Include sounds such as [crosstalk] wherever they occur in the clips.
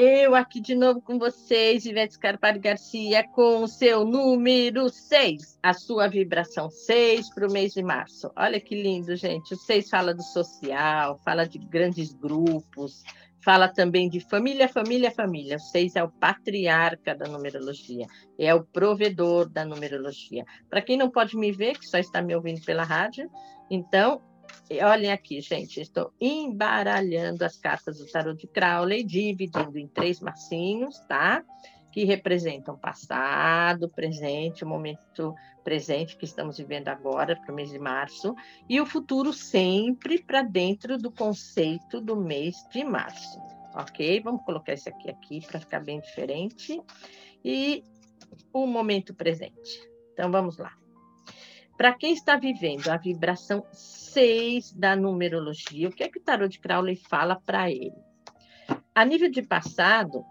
Eu aqui de novo com vocês, Ivete Scarpari Garcia, com o seu número 6, a sua vibração 6 para o mês de março. Olha que lindo, gente. O 6 fala do social, fala de grandes grupos, fala também de família, família, família. O 6 é o patriarca da numerologia, é o provedor da numerologia. Para quem não pode me ver, que só está me ouvindo pela rádio, então Olhem aqui, gente, estou embaralhando as cartas do tarot de Crowley, dividindo em três massinhos, tá? Que representam passado, presente, o momento presente que estamos vivendo agora, para o mês de março, e o futuro sempre para dentro do conceito do mês de março, ok? Vamos colocar esse aqui aqui para ficar bem diferente. E o momento presente. Então, vamos lá. Para quem está vivendo a vibração 6 da numerologia, o que é que o tarot de Crowley fala para ele? A nível de passado,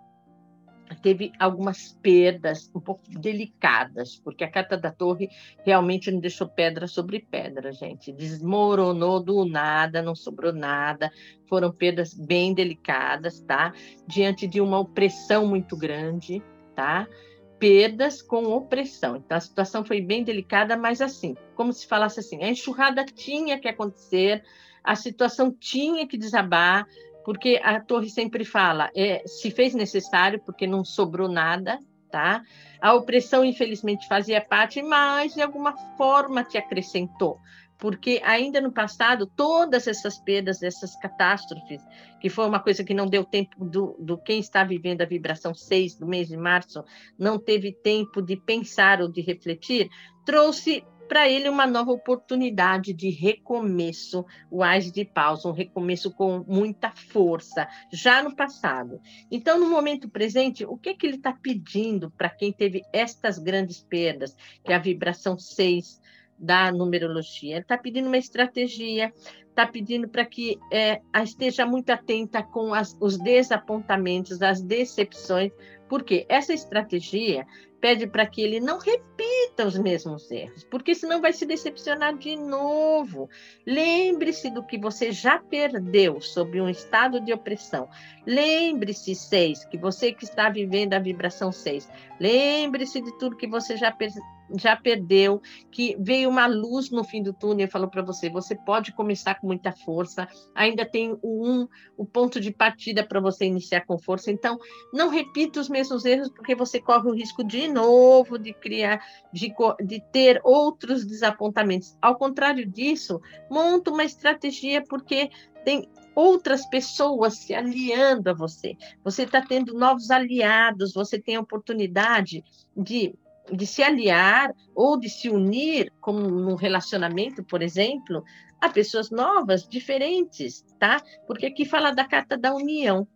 teve algumas perdas um pouco delicadas, porque a carta da torre realmente não deixou pedra sobre pedra, gente. Desmoronou do nada, não sobrou nada. Foram perdas bem delicadas, tá? Diante de uma opressão muito grande, tá? Perdas com opressão. Então a situação foi bem delicada, mas assim, como se falasse assim, a enxurrada tinha que acontecer, a situação tinha que desabar, porque a torre sempre fala, é, se fez necessário porque não sobrou nada, tá? A opressão infelizmente fazia parte, mas de alguma forma te acrescentou porque ainda no passado, todas essas perdas, essas catástrofes, que foi uma coisa que não deu tempo do, do quem está vivendo a vibração 6 do mês de março, não teve tempo de pensar ou de refletir, trouxe para ele uma nova oportunidade de recomeço, o Ais de Pausa, um recomeço com muita força, já no passado. Então, no momento presente, o que, que ele está pedindo para quem teve estas grandes perdas, que é a vibração 6 da numerologia. Ele está pedindo uma estratégia, está pedindo para que é, esteja muito atenta com as, os desapontamentos, as decepções, porque essa estratégia pede para que ele não repita os mesmos erros, porque senão vai se decepcionar de novo. Lembre-se do que você já perdeu sob um estado de opressão. Lembre-se, seis, que você que está vivendo a vibração seis. Lembre-se de tudo que você já já perdeu, que veio uma luz no fim do túnel e falou para você: você pode começar com muita força, ainda tem o um, o ponto de partida para você iniciar com força. Então, não repita os mesmos erros, porque você corre o risco de novo de criar, de, de ter outros desapontamentos. Ao contrário disso, monta uma estratégia, porque tem outras pessoas se aliando a você. Você está tendo novos aliados, você tem a oportunidade de de se aliar ou de se unir, como num relacionamento, por exemplo, a pessoas novas, diferentes, tá? Porque aqui fala da carta da união,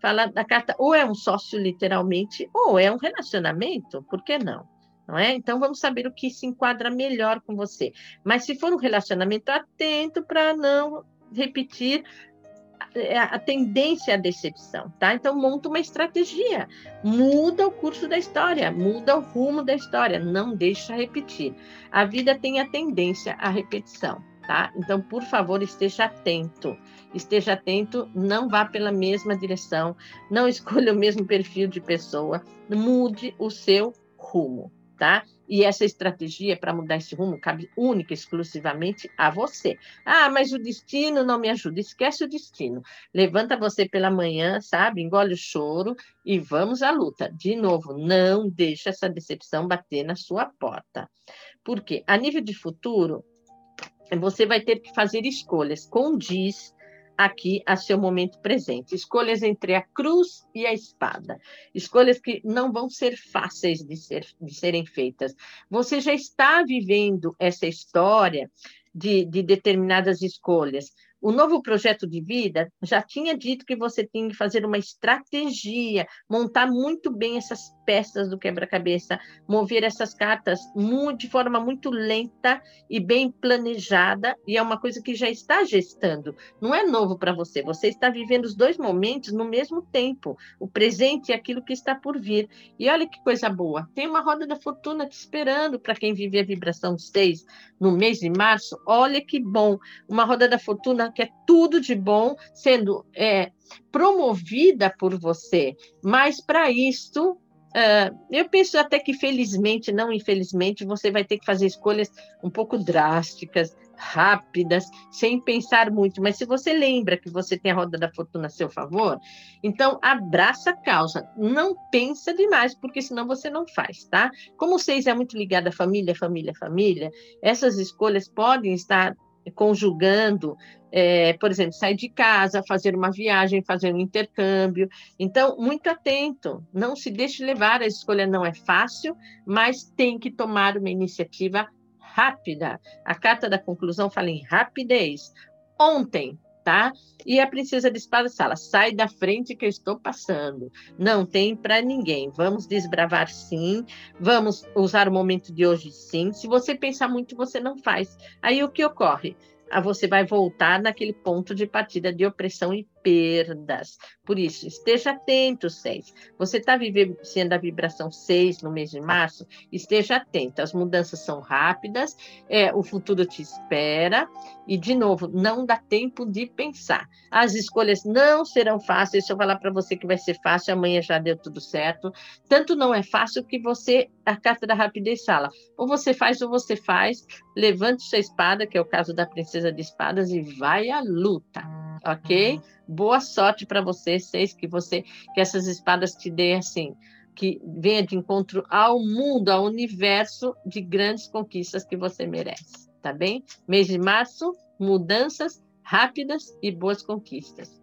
fala da carta, ou é um sócio literalmente, ou é um relacionamento, por que não? Não é? Então vamos saber o que se enquadra melhor com você. Mas se for um relacionamento, atento para não repetir a tendência à decepção, tá? Então monta uma estratégia, muda o curso da história, muda o rumo da história, não deixa repetir. A vida tem a tendência à repetição, tá? Então, por favor, esteja atento. Esteja atento, não vá pela mesma direção, não [laughs] escolha o mesmo perfil de pessoa, mude o seu rumo, tá? E essa estratégia para mudar esse rumo cabe única, exclusivamente a você. Ah, mas o destino não me ajuda. Esquece o destino. Levanta você pela manhã, sabe? Engole o choro e vamos à luta. De novo, não deixa essa decepção bater na sua porta. Porque a nível de futuro, você vai ter que fazer escolhas. Condiz aqui a seu momento presente. Escolhas entre a cruz e a espada. Escolhas que não vão ser fáceis de, ser, de serem feitas. Você já está vivendo essa história de, de determinadas escolhas. O novo projeto de vida já tinha dito que você tinha que fazer uma estratégia, montar muito bem essas peças do quebra-cabeça, mover essas cartas de forma muito lenta e bem planejada, e é uma coisa que já está gestando. Não é novo para você, você está vivendo os dois momentos no mesmo tempo, o presente e aquilo que está por vir. E olha que coisa boa, tem uma roda da fortuna te esperando para quem vive a vibração 6 no mês de março. Olha que bom, uma roda da fortuna que é tudo de bom sendo é, promovida por você. Mas para isto, Uh, eu penso até que, felizmente, não infelizmente, você vai ter que fazer escolhas um pouco drásticas, rápidas, sem pensar muito. Mas se você lembra que você tem a roda da fortuna a seu favor, então abraça a causa. Não pensa demais, porque senão você não faz, tá? Como o seis é muito ligado à família, família, família, essas escolhas podem estar conjugando, é, por exemplo, sair de casa, fazer uma viagem, fazer um intercâmbio. Então, muito atento, não se deixe levar, a escolha não é fácil, mas tem que tomar uma iniciativa rápida. A carta da conclusão fala em rapidez. Ontem, tá? E a princesa de espadas fala: sai da frente que eu estou passando. Não tem para ninguém. Vamos desbravar sim. Vamos usar o momento de hoje sim. Se você pensar muito, você não faz. Aí o que ocorre? Ah, você vai voltar naquele ponto de partida de opressão e perdas. Por isso, esteja atento, 6. Você está vivenciando a vibração 6 no mês de março? Esteja atento. As mudanças são rápidas, é, o futuro te espera. E, de novo, não dá tempo de pensar. As escolhas não serão fáceis. Se eu falar para você que vai ser fácil, amanhã já deu tudo certo. Tanto não é fácil que você, a carta da rapidez fala, ou você faz ou você faz, levante sua espada, que é o caso da princesa de espadas, e vai à luta ok? Boa sorte para você, seis, que você que essas espadas te deem assim, que venha de encontro ao mundo, ao universo de grandes conquistas que você merece, tá bem? Mês de março, mudanças rápidas e boas conquistas.